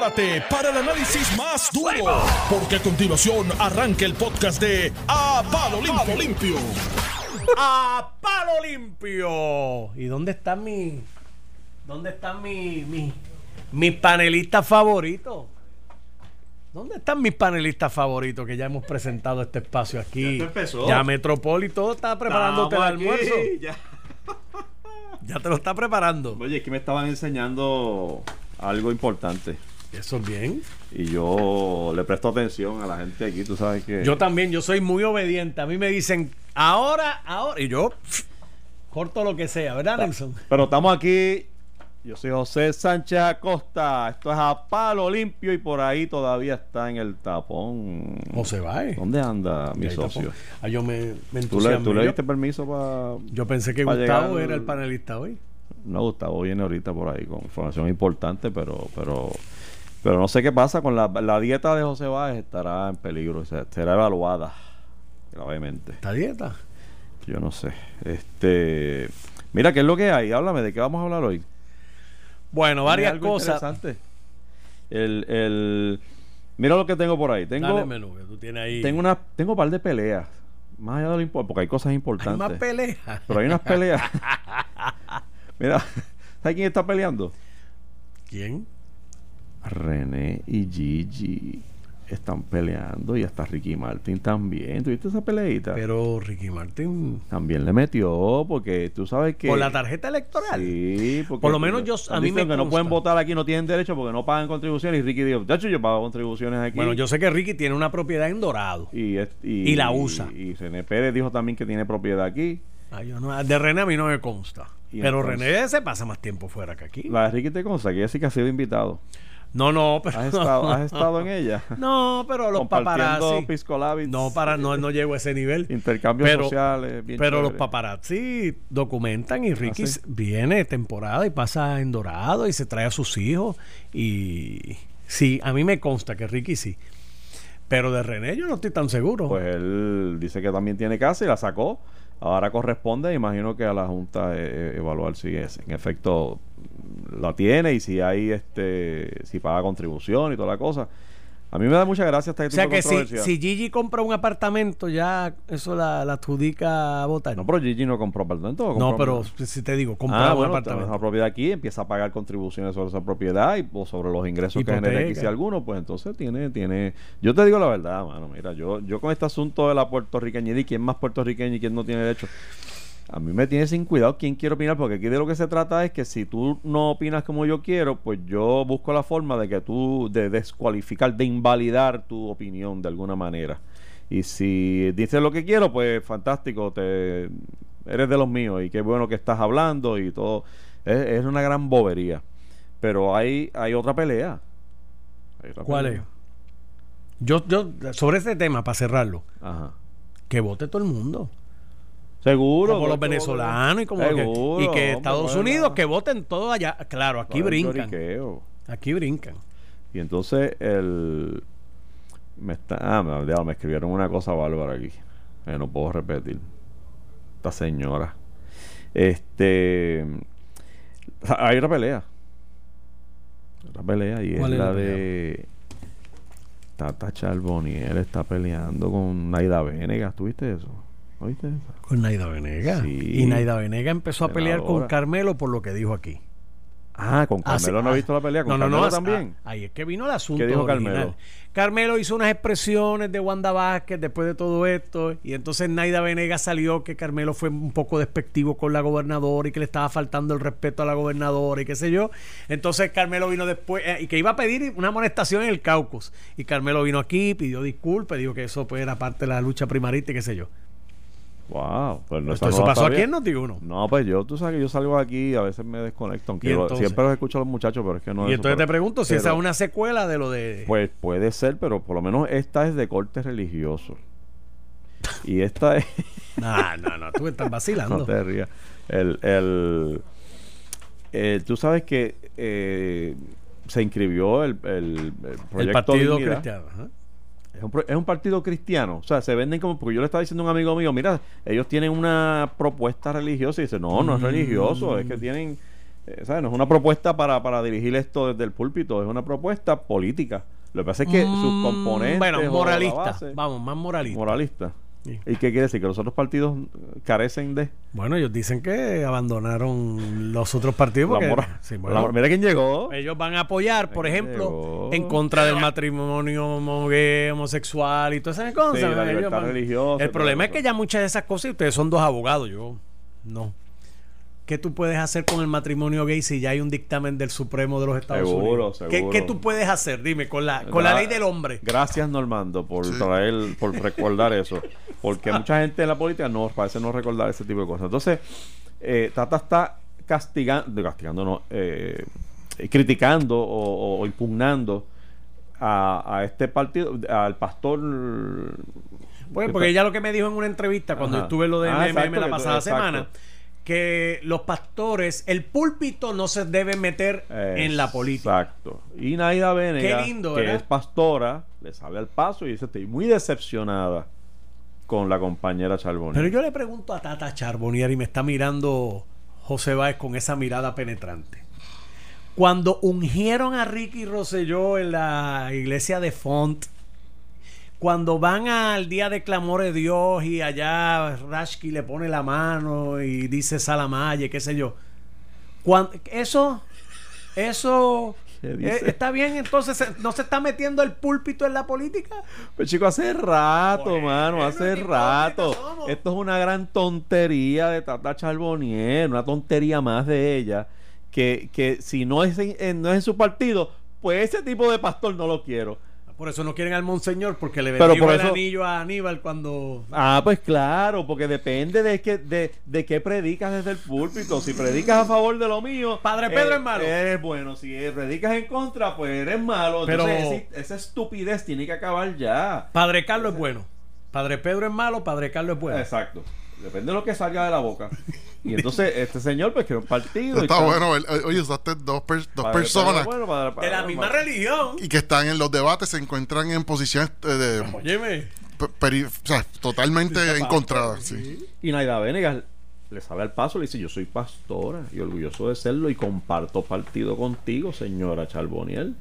prepárate para el análisis más duro, porque a continuación arranca el podcast de A Palo Limpio. Limpio. a palo limpio. ¿Y dónde están mis dónde están mis mis mis panelistas favoritos? ¿Dónde están mis panelistas favoritos que ya hemos presentado este espacio aquí? Ya empezó. Ya Metropol y todo está preparándote el almuerzo. ya. Ya te lo está preparando. Oye, es que me estaban enseñando algo importante. Eso es bien. Y yo le presto atención a la gente aquí, tú sabes que... Yo también, yo soy muy obediente. A mí me dicen, ahora, ahora. Y yo pff, corto lo que sea, ¿verdad, Nelson? Pero estamos aquí. Yo soy José Sánchez Acosta. Esto es a palo limpio y por ahí todavía está en el tapón. O se va, ¿eh? ¿Dónde anda mi socio? Ah, yo me, me ¿Tú le, tú le diste permiso para.? Yo pensé que Gustavo era el panelista hoy. No, Gustavo viene ahorita por ahí con información importante, pero pero pero no sé qué pasa con la, la dieta de José Báez estará en peligro, o sea, será evaluada gravemente. ¿Esta dieta? Yo no sé. Este, mira, ¿qué es lo que hay? Háblame de qué vamos a hablar hoy. Bueno, ¿Tienes varias algo cosas. interesante? El, el mira lo que tengo por ahí. Dale Tengo menú que tú tienes ahí. tengo una tengo un par de peleas. Más allá de lo importante, porque hay cosas Hay importantes. más peleas. pero hay unas peleas. mira, ¿sabes quién está peleando? ¿Quién? René y Gigi están peleando y hasta Ricky Martin también. ¿Tuviste esa peleita? Pero Ricky Martin. también le metió porque tú sabes que... Por la tarjeta electoral. Sí, porque Por lo menos yo- a mí me que no pueden votar aquí, no tienen derecho porque no pagan contribuciones. Y Ricky dijo, de hecho yo pago contribuciones aquí. Bueno, yo sé que Ricky tiene una propiedad en Dorado. y, es- y la usa. Y, René Pérez dijo también que tiene propiedad aquí. Ah, yo no- de René a mí no me consta. Y Pero entonces- René se pasa más tiempo fuera que aquí. La de Ricky te consta que ella sí que ha sido invitado. No, no, pero. ¿Has estado, has estado en ella? No, pero los paparazzi. No, para, no, no llego a ese nivel. Intercambios Pero- sociales. bien Pero los paparazzi documentan y Ricky ¿Ah, sí? viene temporada y pasa en Dorado y se trae a sus hijos. Y sí, a mí me consta que Ricky sí. Pero de René yo no estoy tan seguro. Pues él dice que también tiene casa y la sacó. Ahora corresponde, imagino que a la Junta eh, evaluar si es, en efecto la tiene y si hay este si paga contribución y toda la cosa. A mí me da mucha gracia esta o sea tipo que si, si Gigi compra un apartamento, ya eso la, la adjudica a votar. No, pero Gigi no compró apartamento. ¿o No, compró- pero si te digo, compra Ah, un bueno, apartamento. una propiedad aquí, empieza a pagar contribuciones sobre esa propiedad y o sobre los ingresos que genere aquí Hipoteca. si alguno, pues entonces tiene, tiene, yo te digo la verdad, mano, mira, yo, yo con este asunto de la puertorriqueñidad y quién más puertorriqueño y quién no tiene derecho, a mí me tiene sin cuidado quién quiere opinar, porque aquí de lo que se trata es que si tú no opinas como yo quiero, pues yo busco la forma de que tú, de descualificar, de invalidar tu opinión de alguna manera. Y si dices lo que quiero, pues fantástico, te eres de los míos y qué bueno que estás hablando y todo. Es, es una gran bobería. Pero hay, hay otra pelea. Hay otra ¿Cuál es? Yo, yo, sobre ese tema, para cerrarlo, Ajá. que vote todo el mundo. Seguro. como los todo- venezolanos y como que, Seguro, y que hombre, Estados bueno. Unidos que voten todos allá claro aquí Todo el brincan aquí brincan Y entonces el me está ah, me, ya, me escribieron una cosa bárbara aquí. que no puedo repetir. Esta señora. Este hay otra pelea. Otra pelea y es ¿Cuál es la, de Tata Charboniel está peleando con Naida Venegas. ¿Tuviste eso? Con Naida Venega Sí. y Naida Venega empezó a pelear con. Carmelo por lo que dijo aquí Ah, con Ah, sí, Carmelo no ah, he visto la pelea. Con no, no, Carmelo no, ah, también. ahí es que vino el asunto ¿Qué dijo original. Carmelo? Carmelo hizo unas expresiones de Wanda Vázquez después de todo esto y entonces Naida Venegas salió que Carmelo fue un poco despectivo con la gobernadora y que le estaba faltando el respeto a la gobernadora y qué sé yo. Entonces Carmelo vino después eh, y que iba a pedir una amonestación en el caucus y Carmelo vino aquí, pidió disculpas, dijo que eso pues era parte de la lucha primarista y qué sé yo. Wow. Pues no, eso no la pasó aquí en Noti1. No, pues yo, tú sabes que yo salgo aquí y a veces me desconecto, aunque siempre los escucho a los muchachos, pero es que no y es entonces eso, te pero- pregunto si pero, esa es una secuela de lo de... Pues puede ser, pero por lo menos esta es de corte religioso. Y esta es... No, no, no, tú me estás vacilando. no te rías. El, el, eh, tú sabes que eh, se inscribió el, el, el proyecto el Partido Dignidad. Cristiano. Es un, es un partido cristiano. O sea, se venden como. Porque yo le estaba diciendo a un amigo mío, mira, ellos tienen una propuesta religiosa. Y dice, no, no es religioso, es que tienen eh, ¿sabes? No es una propuesta para, para dirigir esto desde el púlpito, es una propuesta política. Lo que pasa es que sus Mm, componentes. Bueno, moralista. base- Vamos, más moralista. moralista. Sí. ¿Y qué quiere decir? Que los otros partidos eh, carecen de. Bueno, ellos dicen que abandonaron los otros partidos la porque moral. sí, bueno, La- mira quién llegó. ellos van a apoyar, por ejemplo, llegó. en contra del matrimonio homosexual y todas esas cosas. Sí, la Ellos libertad van- religiosa y El problema es que ya muchas de esas cosas, y ustedes son dos abogados, yo no. ¿Qué tú puedes hacer con el matrimonio gay si ya hay un dictamen del Supremo de los Estados Seguro, Unidos? ¿Qué, seguro. qué tú puedes hacer? Dime, con la, con la ley del hombre. Gracias, Normando, por traer, por recordar eso. Porque mucha gente en la política no parece no recordar ese tipo de cosas. Entonces, eh, Tata está castigando, castigando no, eh, criticando o, o impugnando a, a este partido, al pastor. Que porque ella lo que me dijo en una entrevista cuando Ajá. estuve en lo de Ah, MMM exacto, la pasada exacto. semana, que los pastores, el púlpito no se debe meter en la política. Exacto. Y Naida Venegas, Qué lindo, que ¿verdad? es pastora, le sale al paso y dice: Estoy muy decepcionada con la compañera Charbonnier. Pero yo le pregunto a Tata Charbonnier y me está mirando José Báez con esa mirada penetrante. Cuando ungieron a Ricky Rosselló en la iglesia de Font, cuando van al día de clamor de Dios y allá Rashki le pone la mano y dice Salamaye, qué sé yo. Cuan- eso, eso ¿Qué eh, está bien, entonces ¿se- no se está metiendo el púlpito en la política. Pues chico, hace rato, Bueno, mano, hace rato. Esto es una gran tontería de Tata Charbonnier, una tontería más de ella, que, que si no es en, en- no es en su partido, pues ese tipo de pastor no lo quiero. Por eso no quieren al monseñor, porque le por el eso- anillo a Aníbal cuando... Ah, pues claro, porque depende de que de, de qué predicas desde el púlpito. Si predicas a favor de lo mío, Padre Pedro eh, es malo. Eres bueno. Si predicas en contra, pues eres malo. Pero- Entonces, esa estupidez tiene que acabar ya. Padre Carlos es bueno. Padre Pedro es malo, Padre Carlos es bueno. Exacto. Depende de lo que salga de la boca. Y entonces este señor pues quiere un partido. y Está bueno, ver- oye, usaste dos, per- dos Padre, personas pero bueno, padre- padre- De la misma padre- religión. y que están en los debates, se encuentran en posiciones eh, de, Óyeme. pe- peri- o sea, totalmente encontradas. Sí. Y Naida Venegas le sale al paso, le dice, yo soy pastora y orgulloso de serlo y comparto partido contigo, señora Charboniel.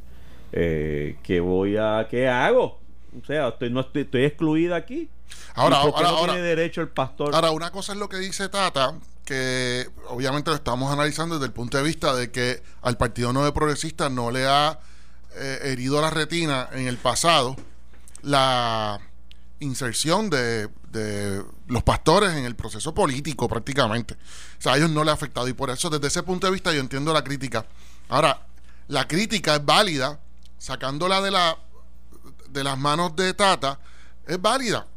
Eh, ¿Qué voy a, qué hago? O sea, estoy, no estoy, estoy excluida aquí. Ahora, ¿Y por qué ahora, no ahora, tiene derecho el pastor. ahora, una cosa es lo que dice Tata, que obviamente lo estamos analizando desde el punto de vista de que al Partido Nuevo Progresista no le ha eh, herido la retina en el pasado la inserción de, de los pastores en el proceso político prácticamente. O sea, a ellos no le ha afectado y por eso desde ese punto de vista yo entiendo la crítica. Ahora, la crítica es válida, sacándola de la de las manos de Tata, es válida.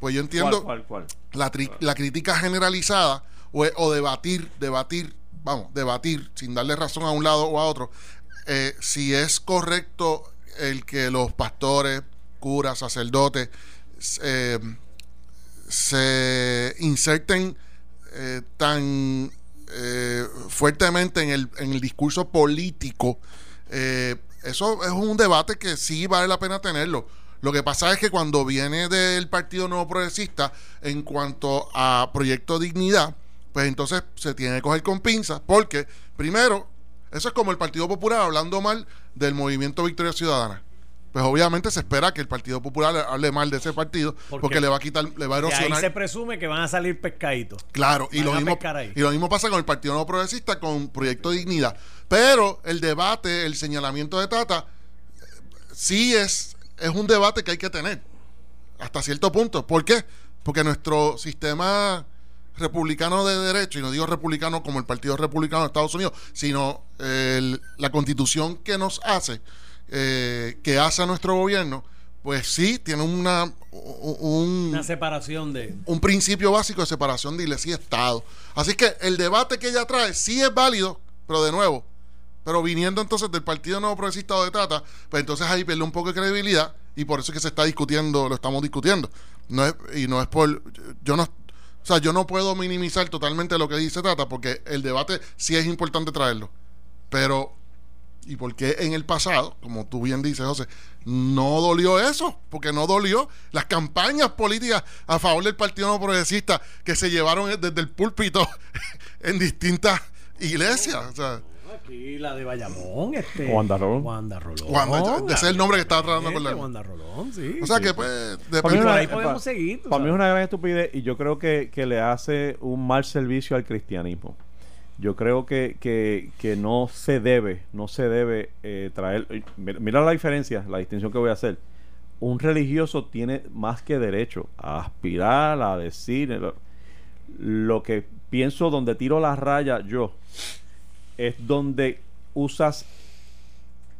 Pues yo entiendo ¿Cuál, cuál, cuál? la, tri- la crítica generalizada o, o debatir, debatir, vamos, debatir sin darle razón a un lado o a otro, eh, si es correcto el que los pastores, curas, sacerdotes, eh, se inserten eh, tan fuertemente en el, en el discurso político, eh, eso es un debate que sí vale la pena tenerlo. Lo que pasa es que cuando viene del Partido Nuevo Progresista en cuanto a Proyecto Dignidad, pues entonces se tiene que coger con pinzas, porque primero, eso es como el Partido Popular hablando mal del movimiento Victoria Ciudadana. Pues obviamente se espera que el Partido Popular hable mal de ese partido, ¿Por porque le va a quitar, le va a De ahí erosionar. se presume que van a salir pescaditos. Claro, y lo, mismo, y lo mismo pasa con el Partido Nuevo Progresista, con Proyecto Dignidad. Pero el debate, el señalamiento de Tata, sí es, es un debate que hay que tener, hasta cierto punto. ¿Por qué? Porque nuestro sistema republicano de derecho, y no digo republicano como el Partido Republicano de Estados Unidos, sino el- la constitución que nos hace, eh, que hace nuestro gobierno, pues sí, tiene una, un, Una separación de... un principio básico de separación de iglesia y Estado. Así que el debate que ella trae sí es válido, pero de nuevo, pero viniendo entonces del Partido Nuevo Progresista o de Tata, pues entonces ahí pierde un poco de credibilidad y por eso es que se está discutiendo, lo estamos discutiendo. No es, y no es por, yo no, o sea, yo no puedo minimizar totalmente lo que dice Tata porque el debate sí es importante traerlo. Pero ¿Y por qué en el pasado, como tú bien dices, José, no dolió eso? Porque no dolió las campañas políticas a favor del Partido No Progresista que se llevaron desde el púlpito en distintas iglesias. O sea, Aquí la de Bayamón, este. Wanda Rolón. Wanda Rolón. Wanda, ese es el nombre que estaba tratando con la. Wanda Rolón, sí. O sea que, pues, Para mí una- ahí podemos seguir, Para mí es sabes. una gran estupidez y yo creo que, que le hace un mal servicio al cristianismo. Yo creo que, que, que no se debe, no se debe eh, traer. eh, Mira, la diferencia, la distinción que voy a hacer. Un religioso tiene más que derecho a aspirar, a decir. eh, Lo, lo que pienso, donde tiro la raya yo, es donde usas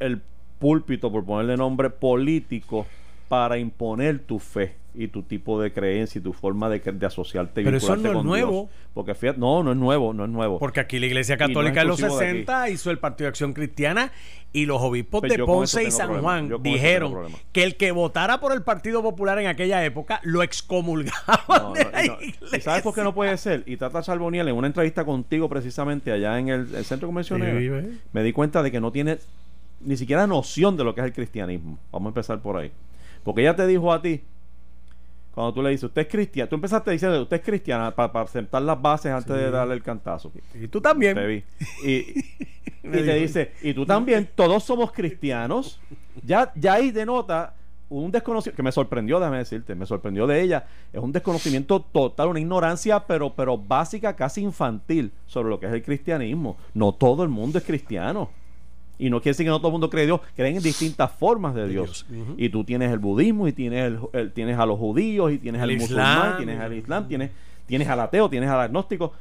el púlpito, por ponerle nombre, político para imponer tu fe y tu tipo de creencia y tu forma de, de asociarte y Pero eso no es con nuevo. Dios. Porque fíjate, no, no es nuevo, no es nuevo. Porque aquí la Iglesia Y no Católica en los exclusivo de aquí. 60 hizo el Partido de Acción Cristiana y los obispos Pues de Ponce y San. Juan dijeron que el que votara por el Partido Popular en aquella época lo excomulgaban No, de no, la y no. iglesia. ¿Y sabes por qué no puede ser? Y Tata Charboniel, en una entrevista contigo precisamente allá en el, el centro convencional, me di cuenta de que no tiene ni siquiera noción de lo que es el cristianismo. Vamos a empezar por ahí. Porque ella te dijo a ti, cuando tú le dices, usted es cristiana, tú empezaste diciendo, usted es cristiana para sentar las bases antes de darle el cantazo. Y tú también. Te vi. Y, y te dice, y tú también, todos somos cristianos. Ya, ya ahí denota un desconocimiento, que me sorprendió, déjame decirte, me sorprendió de ella. Es un desconocimiento total, una ignorancia, pero, pero básica, casi infantil, sobre lo que es el cristianismo. No todo el mundo es cristiano. Y no quiere decir que no todo el mundo cree en Dios, creen en distintas formas de Dios. Y tú tienes el budismo, y tienes, el, el- tienes a los judíos, y tienes El al Islam. musulmán, tienes al islam, tienes, tienes al ateo, tienes al agnóstico.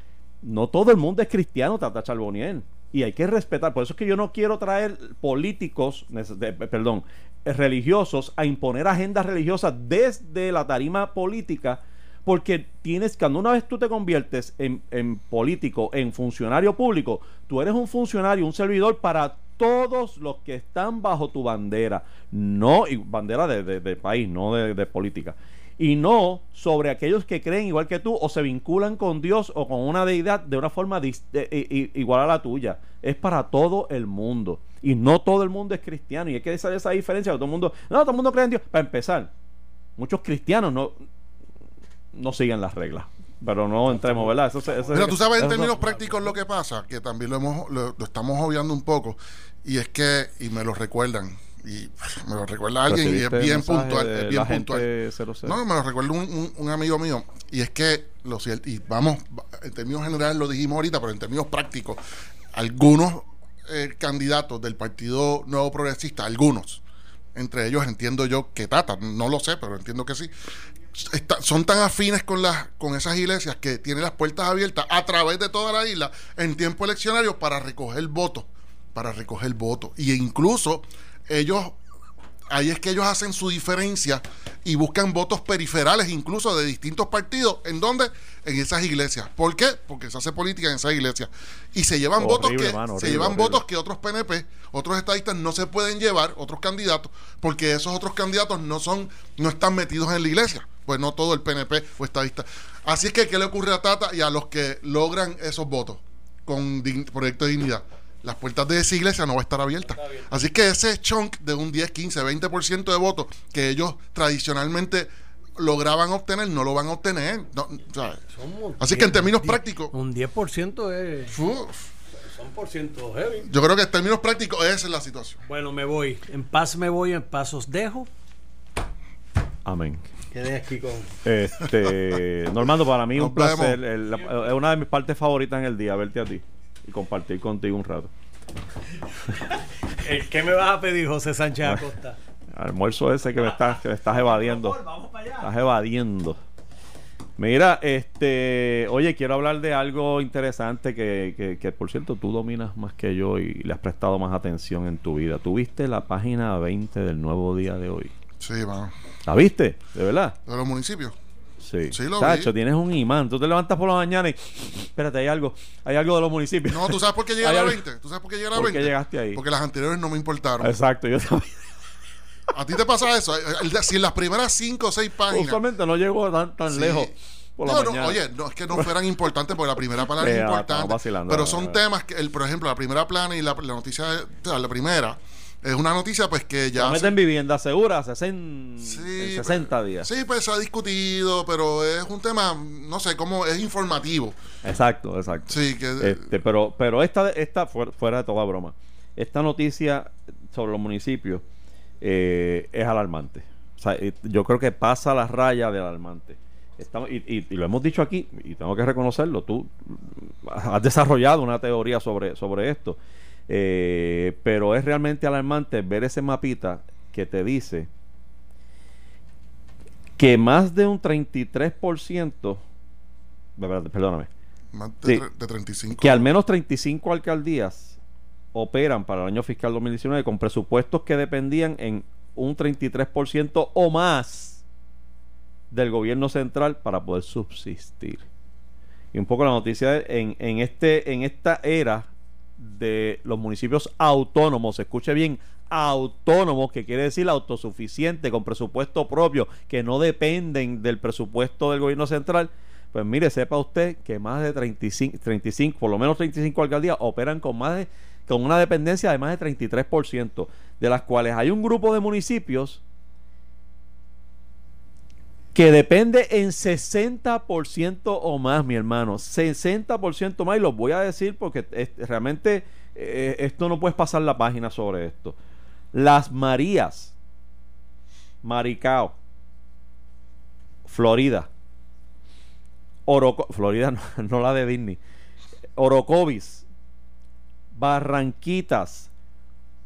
No todo el mundo es cristiano, Tata Charboniel. Y hay que respetar. Por eso es que yo no quiero traer políticos, de- perdón, religiosos a imponer agendas religiosas desde la tarima política. Porque tienes, cuando una vez tú te conviertes en, político, en funcionario público, tú eres un funcionario, un servidor para todos los que están bajo tu bandera. No, y bandera de, país, no de, política. Y no sobre aquellos que creen igual que tú o se vinculan con Dios o con una deidad de una forma igual a la tuya. Es para todo el mundo. Y no todo el mundo es cristiano. Y hay que hacer esa diferencia. Todo el mundo, no, todo el mundo cree en Dios. Para empezar, muchos cristianos no, no siguen las reglas. Pero no entremos, ¿verdad? Eso, se- eso Mira, tú sabes en términos prácticos lo que pasa, que también lo hemos lo, lo estamos obviando un poco, y es que, y me lo recuerdan, y me lo recuerda alguien, y es bien puntual, es bien puntual. gente 00. No, me lo recuerda un, un- un amigo mío, y es que, lo cierto, y vamos, en términos generales lo dijimos ahorita, pero en términos prácticos, algunos eh, candidatos del Partido Nuevo Progresista, algunos, entre ellos entiendo yo que Tata, no lo sé, pero entiendo que sí, está- son tan afines con las con esas iglesias que tienen las puertas abiertas a través de toda la isla en tiempo eleccionario para recoger votos, para recoger votos. Y incluso ellos, ahí es que ellos hacen su diferencia y buscan votos periferales, incluso de distintos partidos. ¿En dónde? En esas iglesias. ¿Por qué? Porque se hace política en esas iglesias. Y se llevan Horrible, votos que mano, se llevan horrible. votos que otros PNP, otros estadistas no se pueden llevar, otros candidatos, porque esos otros candidatos no son, no están metidos en la iglesia. Pues no todo el PNP o estadista. Así es que, ¿qué le ocurre a Tata y a los que logran esos votos con Proyecto de Dignidad? Las puertas de esa iglesia no va a estar abiertas. Así que ese chunk de un 10, 15, 20% de votos que ellos tradicionalmente lograban obtener, no lo van a obtener. Así que en 10, términos 10, prácticos, Un 10% es. uf, Son por ciento heavy. yo creo que en términos prácticos esa es la situación. Bueno, me voy. En paz me voy, en paz os dejo. Amén. Quedé aquí con. Este, Normando, para mí es un placer. vemos. el- la- es una de mis partes favoritas en el día, verte a ti y compartir contigo un rato. Eh, ¿Qué me vas a pedir, José Sánchez Acosta? Almuerzo ese que me estás, que me estás evadiendo. Vamos para allá. Estás evadiendo. Mira, este, oye, quiero hablar de algo interesante que, que, que, por cierto tú dominas más que yo y le has prestado más atención en tu vida. ¿Tuviste la página 20 del nuevo día de hoy? Sí, mano. ¿La viste? ¿De verdad? De los municipios. Sí. Sí, lo Tacho, vi. tienes un imán. Tú te levantas por la mañana y. Espérate, hay algo. Hay algo de los municipios. No, ¿tú sabes por qué llegué a la algo- 20? ¿Tú sabes por qué llegué a la ¿Por 20? qué llegaste ahí? Porque las anteriores no me importaron. Exacto, yo también. ¿A ti te pasa eso? El de- Si en las primeras 5 o 6 páginas... Usualmente no llego tan, tan Sí. lejos por la No, no, mañana. oye, no es que no fueran importantes porque la primera plana es Eh, importante. pero ah, son temas que, el, por ejemplo, la primera plana y la, la noticia, de- o sea, la primera, es una noticia pues que ya... Se- meten vivienda segura hace en, Sí, en 60 pues, días. Sí, pues se ha discutido, pero es un tema, no sé, cómo es informativo. Exacto, exacto. Sí, que... Este, pero pero esta, esta fuera, fuera de toda broma, esta noticia sobre los municipios eh, es alarmante. O sea, eh, yo creo que pasa la raya de alarmante. Estamos, y, y- y lo hemos dicho aquí, y tengo que reconocerlo, tú has desarrollado una teoría sobre, sobre esto, Eh, pero es realmente alarmante ver ese mapita que te dice que más de un 33%, de verdad, perdóname, más de, sí. de 35. que al menos 35 alcaldías operan para el año fiscal 2019 con presupuestos que dependían en un 33% o más del gobierno central para poder subsistir. Y un poco la noticia en, en, este, en esta era de los municipios autónomos, escuche bien, autónomos, que quiere decir autosuficiente, con presupuesto propio, que no dependen del presupuesto del gobierno central, pues mire, sepa usted que más de 35, 35 por lo menos 35 alcaldías operan con más de con una dependencia de más de 33%, de las cuales hay un grupo de municipios que depende en 60% o más, mi hermano. 60% más, y los voy a decir porque realmente eh, esto no puedes pasar la página sobre esto. Las Marías, Maricao, Florida, Oroco Florida, no, no la de Disney, Orocovis, Barranquitas,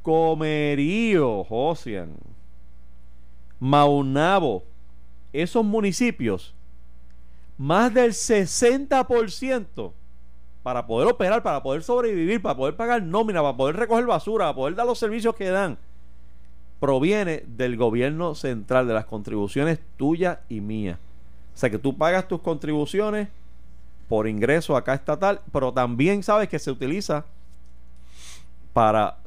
Comerío, Josian, Maunabo, esos municipios, más del 60% para poder operar, para poder sobrevivir, para poder pagar nómina, para poder recoger basura, para poder dar los servicios que dan, proviene del gobierno central, de las contribuciones tuyas y mías. O sea que tú pagas tus contribuciones por ingreso acá estatal, pero también sabes que se utiliza para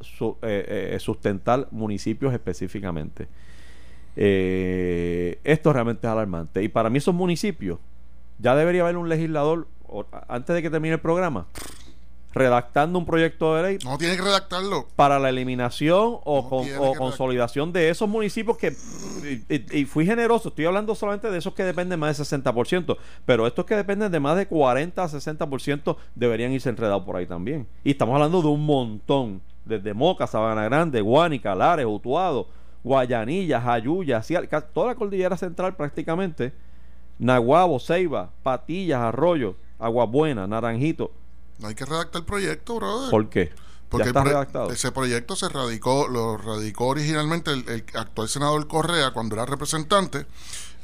eh, eh, sustentar municipios específicamente. Eh, esto realmente es alarmante. Y para mí esos municipios, ya debería haber un legislador, o- antes de que termine el programa, redactando un proyecto de ley No tiene que redactarlo. para la eliminación o, No con- o consolidación de esos municipios que y, y- y fui generoso, estoy hablando solamente de esos que dependen más del 60%, pero estos que dependen de más de 40 a 60% deberían irse enredados por ahí también. Y estamos hablando de un montón, desde Moca, Sabana Grande, Guánica, Lares, Utuado, Guayanilla, Jayuya, toda la cordillera central prácticamente, Naguabo, Ceiba, Patillas, Arroyo, Aguabuena, Naranjito. No hay que redactar el proyecto, brother. ¿Por qué? Porque ya el está redactado. ese proyecto se radicó, lo radicó originalmente el, el actual senador Correa cuando era representante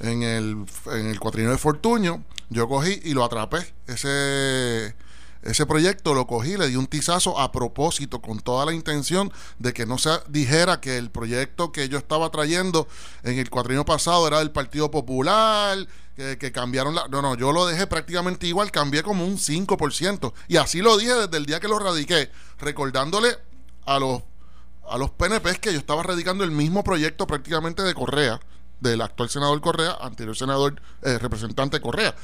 en el, en el cuatrienio de Fortuño. Yo cogí y lo atrapé. Ese, ese proyecto lo cogí, le di un tizazo a propósito, con toda la intención de que no se dijera que el proyecto que yo estaba trayendo en el cuatrienio pasado era del Partido Popular, que, que cambiaron la... No, no, yo lo dejé prácticamente igual, cambié como un 5%. Y así lo dije desde el día que lo radiqué, recordándole a los, a los PNPs que yo estaba radicando el mismo proyecto prácticamente de Correa, del actual senador Correa, anterior senador eh, representante Correa,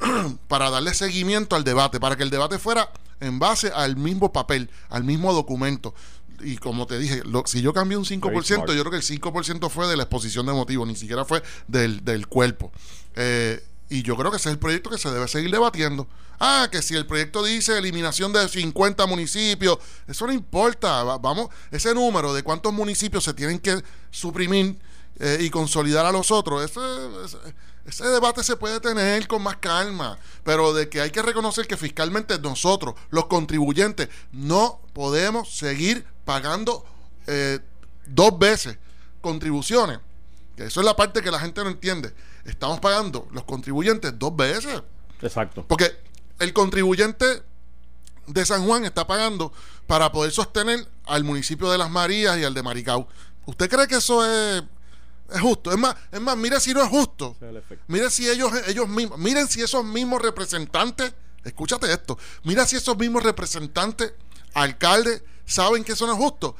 para darle seguimiento al debate, para que el debate fuera en base al mismo papel, al mismo documento. Y como te dije, lo- si yo cambié un 5%, Very smart. yo creo que el 5% fue de la exposición de motivos, ni siquiera fue del, del cuerpo. Eh, y yo creo que ese es el proyecto que se debe seguir debatiendo. Ah, que si el proyecto dice eliminación de 50 municipios, eso no importa. Va- Vamos, ese número de cuántos municipios se tienen que suprimir eh, y consolidar a los otros, ese, ese, ese debate se puede tener con más calma. Pero de que hay que reconocer que fiscalmente nosotros, los contribuyentes, no podemos seguir pagando eh, dos veces contribuciones. Que eso es la parte que la gente no entiende. Estamos pagando los contribuyentes dos veces. Exacto. Porque el contribuyente de San Juan está pagando para poder sostener al municipio de Las Marías y al de Maricao. ¿Usted cree que eso es, es justo? Es más, es más, mire si no es justo. Mire si ellos, ellos mismos, miren si esos mismos representantes, escúchate esto, mira si esos mismos representantes, alcaldes, saben que eso no es justo.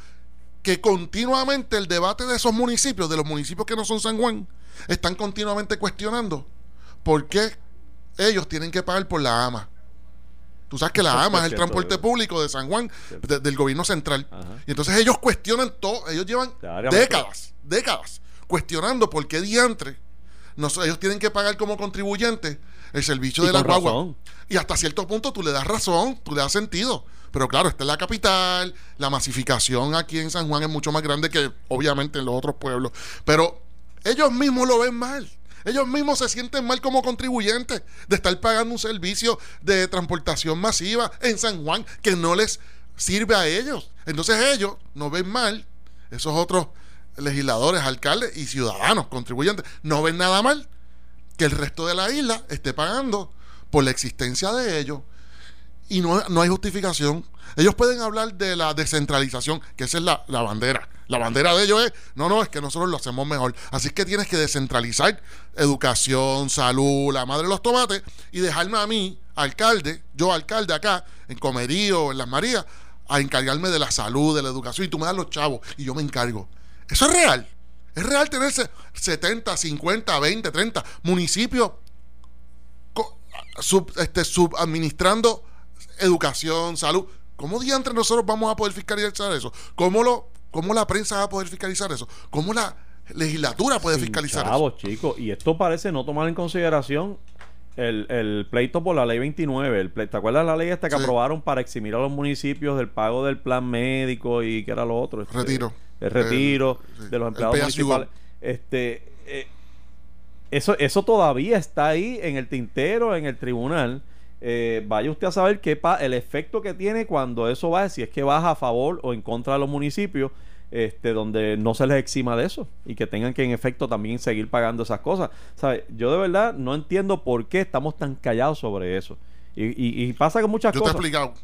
Que continuamente el debate de esos municipios, de los municipios que no son San Juan, están continuamente cuestionando por qué ellos tienen que pagar por la AMA. Tú sabes que la AMA es el transporte público de San Juan, de- del gobierno central. Ajá. Y entonces ellos cuestionan todo, ellos llevan décadas, décadas, cuestionando por qué diantre nos- ellos tienen que pagar como contribuyentes el servicio Y de la guagua. razón. Y hasta cierto punto tú le das razón, tú le das sentido. Pero claro, esta es la capital, la masificación aquí en San Juan es mucho más grande que obviamente en los otros pueblos. Pero ellos mismos lo ven mal. Ellos mismos se sienten mal como contribuyentes de estar pagando un servicio de transportación masiva en San Juan que no les sirve a ellos. Entonces ellos no ven mal, esos otros legisladores, alcaldes y ciudadanos, contribuyentes, no ven nada mal que el resto de la isla esté pagando por la existencia de ellos y no, no hay justificación. Ellos pueden hablar de la descentralización, que esa es la, la bandera. La bandera de ellos es, no, no, es que nosotros lo hacemos mejor. Así que tienes que descentralizar educación, salud, la madre de los tomates y dejarme a mí, alcalde, yo alcalde acá, en Comerío, en Las Marías, a encargarme de la salud, de la educación y tú me das los chavos y yo me encargo. Eso es real. Es real tener se- 70, 50, 20, 30 municipios sub, este, subadministrando educación, salud. ¿Cómo diantre nosotros vamos a poder fiscalizar eso? ¿Cómo, lo, ¿Cómo la prensa va a poder fiscalizar eso? ¿Cómo la legislatura puede fiscalizar eso? Chavos, chicos. Y esto parece no tomar en consideración el, el pleito por la ley 29. El ple- ¿Te acuerdas la ley esta que Sí. aprobaron para eximir a los municipios del pago del plan médico y que era lo otro? Este, Retiro. El retiro El- sí. de los empleados municipales. Este, eh, eso, eso todavía está ahí en el tintero, en el tribunal. Eh, vaya usted a saber qué pa- el efecto que tiene cuando eso va, si es que baja a favor o en contra de los municipios, este, donde no se les exima de eso y que tengan que en efecto también seguir pagando esas cosas. ¿Sabe? Yo de verdad no entiendo por qué estamos tan callados sobre eso. Y, y- y pasa con muchas Yo te he cosas. explicado.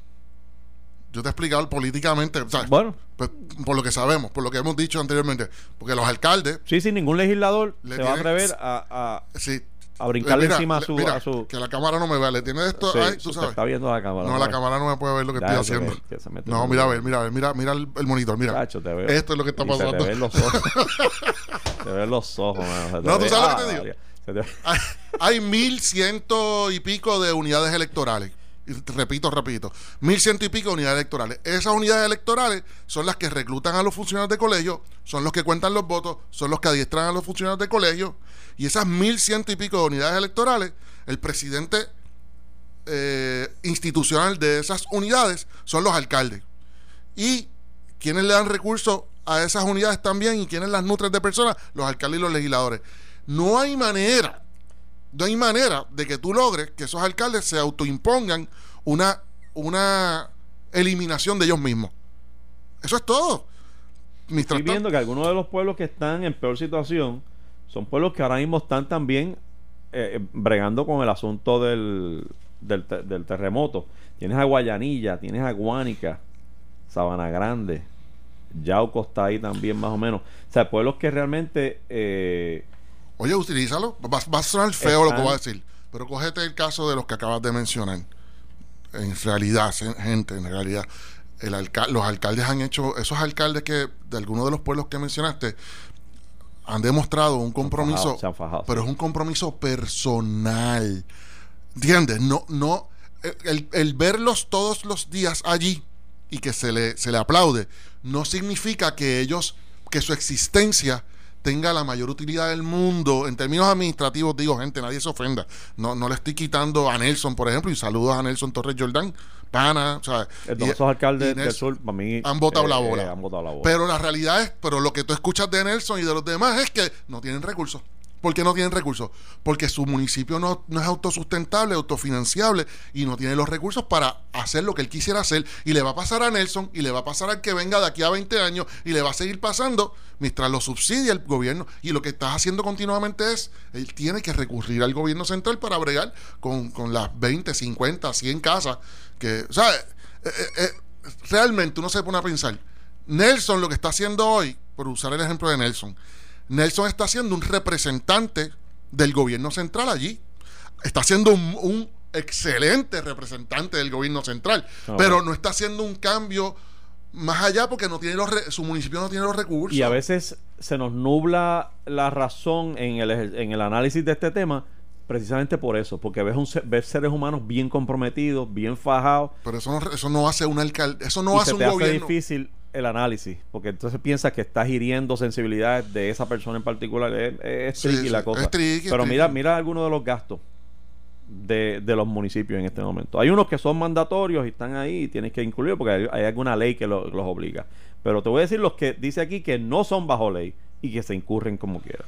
Yo te he explicado políticamente, o sea, Bueno, pues, por lo que sabemos, por lo que hemos dicho anteriormente. Porque los alcaldes, sí, sí, ningún legislador Le se va a atrever a, a, sí. a brincarle Mira, encima a su... mira, a su Que la cámara no me vea. Le tiene esto. Sí, ay, tú sabes. está viendo la cámara. No, la cámara no me puede ver lo que Ya, estoy haciendo. que No, mira, a ver, mira, a ver, mira, mira el, el monitor, mira. Chacho, te veo. Esto es lo que está Y Se pasando. te ven los ojos. te ven los ojos, mano. No, ¿tú sabes lo que ah, te digo? Hay, hay mil ciento y pico de unidades electorales. Y repito, repito, mil ciento y pico de unidades electorales. Esas unidades electorales son las que reclutan a los funcionarios de colegio, son los que cuentan los votos, son los que adiestran a los funcionarios de colegio. Y esas mil ciento y pico de unidades electorales, el presidente eh, institucional de esas unidades son los alcaldes. Y quienes le dan recursos a esas unidades también y quienes las nutren de personas, los alcaldes y los legisladores. No hay manera, no hay manera de que tú logres que esos alcaldes se autoimpongan una, una eliminación de ellos mismos. Eso es todo. Estoy viendo que algunos de los pueblos que están en peor situación son pueblos que ahora mismo están también eh, eh, bregando con el asunto del, del, te- del terremoto. Tienes a Guayanilla, tienes a Guánica, Sabana Grande, Yauco está ahí también más o menos. O sea, pueblos que realmente... eh, Oye, utilízalo. Va, va a sonar feo lo que voy a decir. Pero cógete el caso de los que acabas de mencionar. En realidad, gente, en realidad, el los alcaldes han hecho, esos alcaldes que de algunos de los pueblos que mencionaste, han demostrado un compromiso, fajado, fajado, pero es un compromiso personal. ¿Entiendes? No, no, el, el verlos todos los días allí y que se le, se le aplaude, no significa que ellos, que su existencia tenga la mayor utilidad del mundo. En términos administrativos, digo, gente, nadie se ofenda. No, no le estoy quitando a Nelson, por ejemplo, y saludos a Nelson Torres Jordán, pana, o sea, y- esos alcaldes y del sur, para mí... han botado la eh, bola. eh, han botado la bola. Pero la realidad es, pero lo que tú escuchas de Nelson y de los demás es que no tienen recursos. ¿Por qué no tienen recursos? Porque su municipio no, no es autosustentable, autofinanciable y no tiene los recursos para hacer lo que él quisiera hacer. Y le va a pasar a Nelson y le va a pasar al que venga de aquí a 20 años y le va a seguir pasando mientras lo subsidia el gobierno. Y lo que estás haciendo continuamente es, él tiene que recurrir al gobierno central para bregar con, con las 20, 50, 100 casas que, o sea, eh, eh, eh, realmente uno se pone a pensar. Nelson lo que está haciendo hoy, por usar el ejemplo de Nelson, Nelson está siendo un representante del gobierno central allí. Está siendo un, un excelente representante del gobierno central, No. pero no está haciendo un cambio más allá porque no tiene los re- su municipio no tiene los recursos. Y a veces se nos nubla la razón en el, en el análisis de este tema precisamente por eso, porque ves, un, ves seres humanos bien comprometidos, bien fajados. Pero eso no, eso no hace un alcalde, eso no hace un hace gobierno. difícil el análisis, porque entonces piensas que estás hiriendo sensibilidades de esa persona en particular. Es, es Sí, tricky sí, la cosa. es tricky, es Pero mira, tricky. mira algunos de los gastos de, de los municipios en este momento. Hay unos que son mandatorios y están ahí y tienes que incluirlos porque hay, hay alguna ley que lo- los obliga. Pero te voy a decir los que dice aquí que no son bajo ley y que se incurren como quiera.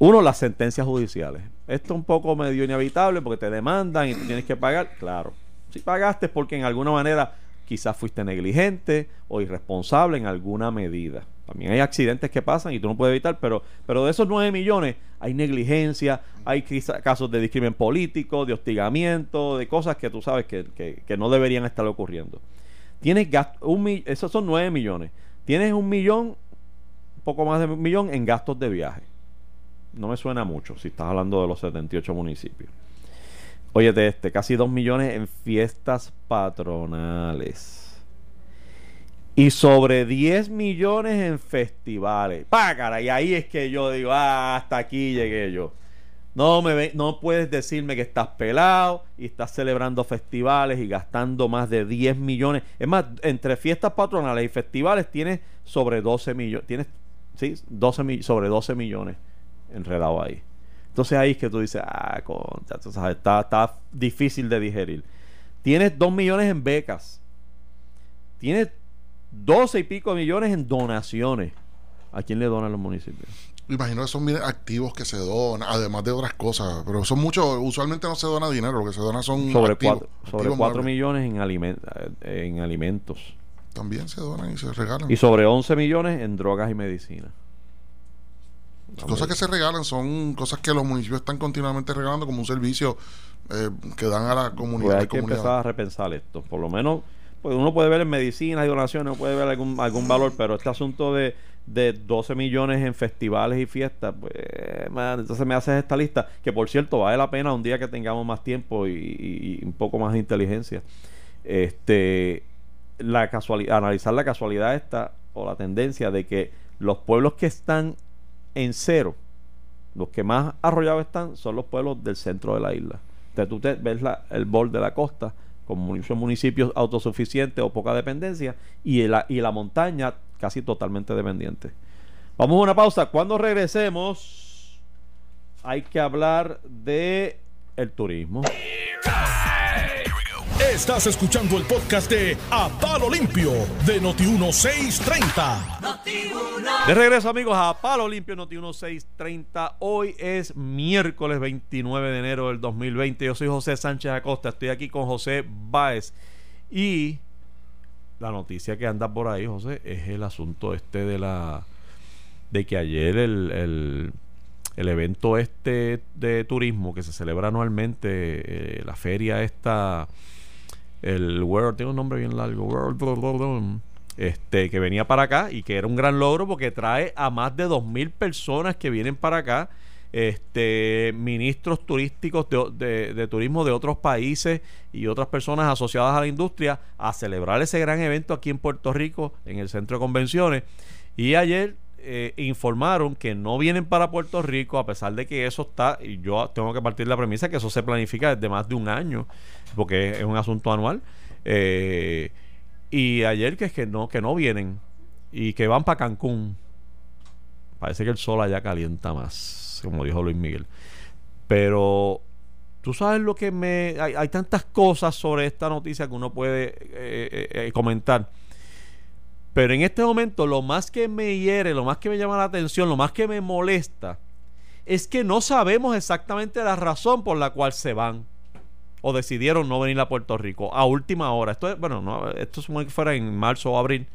Uno, las sentencias judiciales. Esto es un poco medio inevitable porque te demandan y tú tienes que pagar. Claro, si pagaste es porque en alguna manera quizás fuiste negligente o irresponsable en alguna medida. También hay accidentes que pasan y tú no puedes evitar, pero, pero de esos 9 millones hay negligencia, hay casos de discrimen político, de hostigamiento, de cosas que tú sabes que, que- no deberían estar ocurriendo. Tienes gasto, un esos son 9 millones. Tienes un millón, poco más de un millón en gastos de viaje. No me suena mucho si estás hablando de los 78 municipios. Óyete este, casi 2 millones en fiestas patronales. Y sobre 10 millones en festivales. Pácara, y ahí es que yo digo, ah, hasta aquí llegué yo. No me ve- no puedes decirme que estás pelado y estás celebrando festivales y gastando más de 10 millones. Es más, entre fiestas patronales y festivales tienes sobre 12 millones. Tienes, sí, 12 mi- sobre 12 millones enredado ahí. Entonces ahí es que tú dices, ah, concha, tú sabes, está, está difícil de digerir. Tienes 2 millones en becas. Tienes 12 y pico millones en donaciones. ¿A quién le donan los municipios? Imagino que son bien activos que se donan, además de otras cosas. Pero son muchos, usualmente no se dona dinero, lo que se dona son Sobre activos, 4, sobre activos cuatro millones en, en alimentos. También se donan y se regalan. Y sobre 11 millones en drogas y medicina. Cosas que se regalan son cosas que los municipios están continuamente regalando como un servicio eh, que dan a la comunidad. Pues hay que comunidad. empezar a repensar esto. Por lo menos, pues uno puede ver en medicinas y donaciones, uno puede ver algún, algún valor, pero este asunto de, de 12 millones en festivales y fiestas, pues, man, entonces me haces esta lista, que por cierto vale la pena un día que tengamos más tiempo y, y- y un poco más de inteligencia. Este, la casualidad, analizar la casualidad esta o la tendencia de que los pueblos que están en cero, los que más arrollados están, son los pueblos del centro de la isla. Entonces tú te ves la- el borde de la costa con muchos municipios autosuficientes o poca dependencia y la, y la montaña casi totalmente dependiente. Vamos a una pausa. Cuando regresemos hay que hablar de el turismo. Estás escuchando el podcast de A Palo Limpio de Noti1630. De regreso amigos a Palo Limpio Noti 1630. Hoy es miércoles 29 de enero del 2020. Yo soy José Sánchez Acosta. Estoy aquí con José Báez. Y la noticia que anda por ahí, José, es el asunto este de la de que ayer el, el, el evento este de turismo que se celebra anualmente, eh, la feria esta, el World, tiene un nombre bien largo, World, este, que venía para acá y que era un gran logro porque trae a más de 2.000 personas que vienen para acá, este, ministros turísticos de, de- de turismo de otros países y otras personas asociadas a la industria a celebrar ese gran evento aquí en Puerto Rico, en el centro de convenciones. Y ayer eh, informaron que no vienen para Puerto Rico, a pesar de que eso está, y yo tengo que partir la premisa que eso se planifica desde más de un año, porque es un asunto anual. Eh, y ayer que es que no, que no vienen y que van para Cancún. Parece que el sol allá calienta más, como dijo Luis Miguel. Pero tú sabes lo que me... Hay, hay tantas cosas sobre esta noticia que uno puede eh, eh, eh, comentar. Pero en este momento lo más que me hiere, lo más que me llama la atención, lo más que me molesta, es que no sabemos exactamente la razón por la cual se van o decidieron no venir a Puerto Rico a última hora. Esto es, bueno, no, esto supone que fuera en marzo o abril.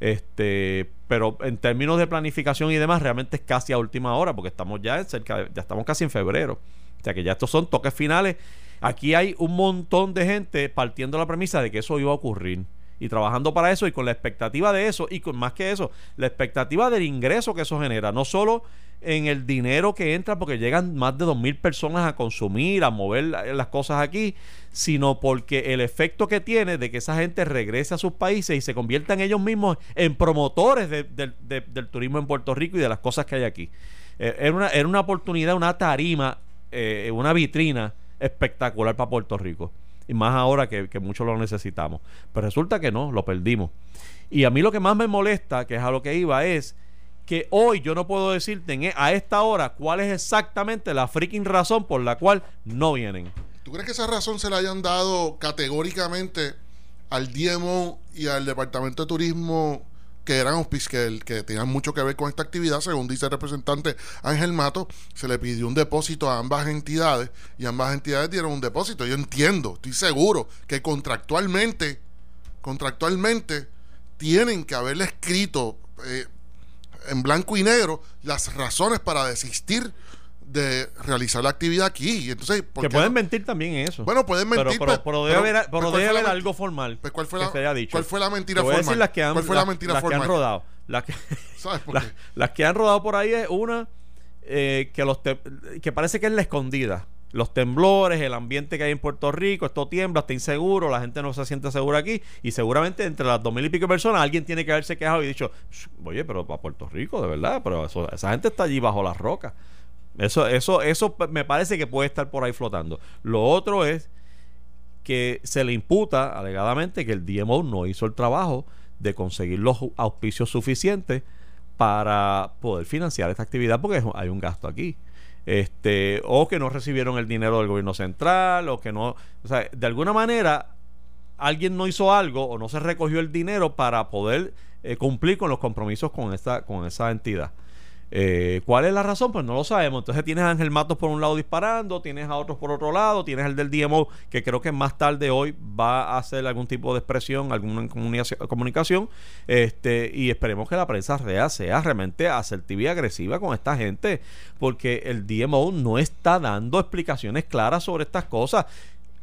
Este, pero en términos de planificación y demás, realmente es casi a última hora, porque estamos ya en cerca, de- ya estamos casi en febrero. O sea que ya estos son toques finales. Aquí hay un montón de gente partiendo la premisa de que eso iba a ocurrir y trabajando para eso y con la expectativa de eso y con más que eso, la expectativa del ingreso que eso genera, no solo en el dinero que entra porque llegan más de 2.000 personas a consumir, a mover la- las cosas aquí, sino porque el efecto que tiene de que esa gente regrese a sus países y se conviertan ellos mismos en promotores de- de- de- del turismo en Puerto Rico y de las cosas que hay aquí. Eh, era, una, era una oportunidad, una tarima eh, una vitrina espectacular para Puerto Rico. Y más ahora que, que muchos lo necesitamos. Pero resulta que no, lo perdimos. Y a mí lo que más me molesta, que es a lo que iba, es que hoy yo no puedo decirte en e- a esta hora cuál es exactamente la freaking razón por la cual no vienen. ¿Tú crees que esa razón se la hayan dado categóricamente al DMO y al Departamento de Turismo que eran que, que tenían mucho que ver con esta actividad? Según dice el representante Ángel Mato, se le pidió un depósito a ambas entidades y ambas entidades dieron un depósito. Yo entiendo, estoy seguro que contractualmente, contractualmente, tienen que haberle escrito eh, en blanco y negro las razones para desistir de realizar la actividad aquí. Entonces, ¿por Que qué pueden no? mentir también en eso. Bueno, pueden Pero- mentir. pero, pues, pero debe haber, pero pues, ¿cuál debe la haber algo formal. pues, ¿cuál fue que la- se haya dicho. cuál fue la mentira a decir formal? las que han, ¿Cuál fue la las- mentira las que han formal? rodado. Las que, ¿Sabes por las, qué? las que han rodado por ahí es una eh, que los te- que parece que es la escondida. Los temblores, el ambiente que hay en Puerto Rico, esto tiembla, está inseguro, la gente no se siente segura aquí y seguramente entre las dos mil y pico personas alguien tiene que haberse quejado y dicho, "Sh, oye, pero para Puerto Rico, de verdad, pero eso- esa gente está allí bajo las rocas. Eso, eso, eso me parece que puede estar por ahí flotando. Lo otro es que se le imputa alegadamente que el DMO no hizo el trabajo de conseguir los auspicios suficientes para poder financiar esta actividad porque hay un gasto aquí. Este, o que no recibieron el dinero del gobierno central, o que no, o sea, de alguna manera alguien no hizo algo o no se recogió el dinero para poder eh, cumplir con los compromisos con esta, con esa entidad. Eh, ¿Cuál es la razón? Pues no lo sabemos. Entonces tienes a Ángel Matos por un lado disparando, tienes a otros por otro lado, tienes el del DMO que creo que más tarde hoy va a hacer algún tipo de expresión, alguna comunicación, este, y esperemos que la prensa real sea realmente asertiva y agresiva con esta gente, porque el DMO no está dando explicaciones claras sobre estas cosas.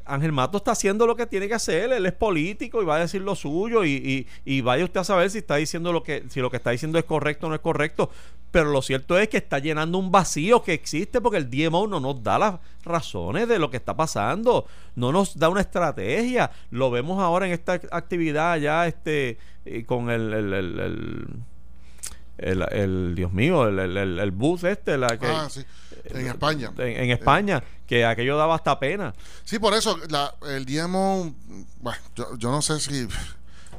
Ángel Mato está haciendo lo que tiene que hacer, él es político y va a decir lo suyo y, y- y vaya usted a saber si está diciendo lo que, si lo que está diciendo es correcto o no es correcto. Pero lo cierto es que está llenando un vacío que existe porque el DMO no nos da las razones de lo que está pasando, no nos da una estrategia. Lo vemos ahora en esta actividad ya este eh, con el, el- el- Dios mío, el, el, el- bus este, la que, Ah, sí. En España. en, en España, que aquello daba hasta pena. Sí, por eso la- el bueno, yo, yo no sé si,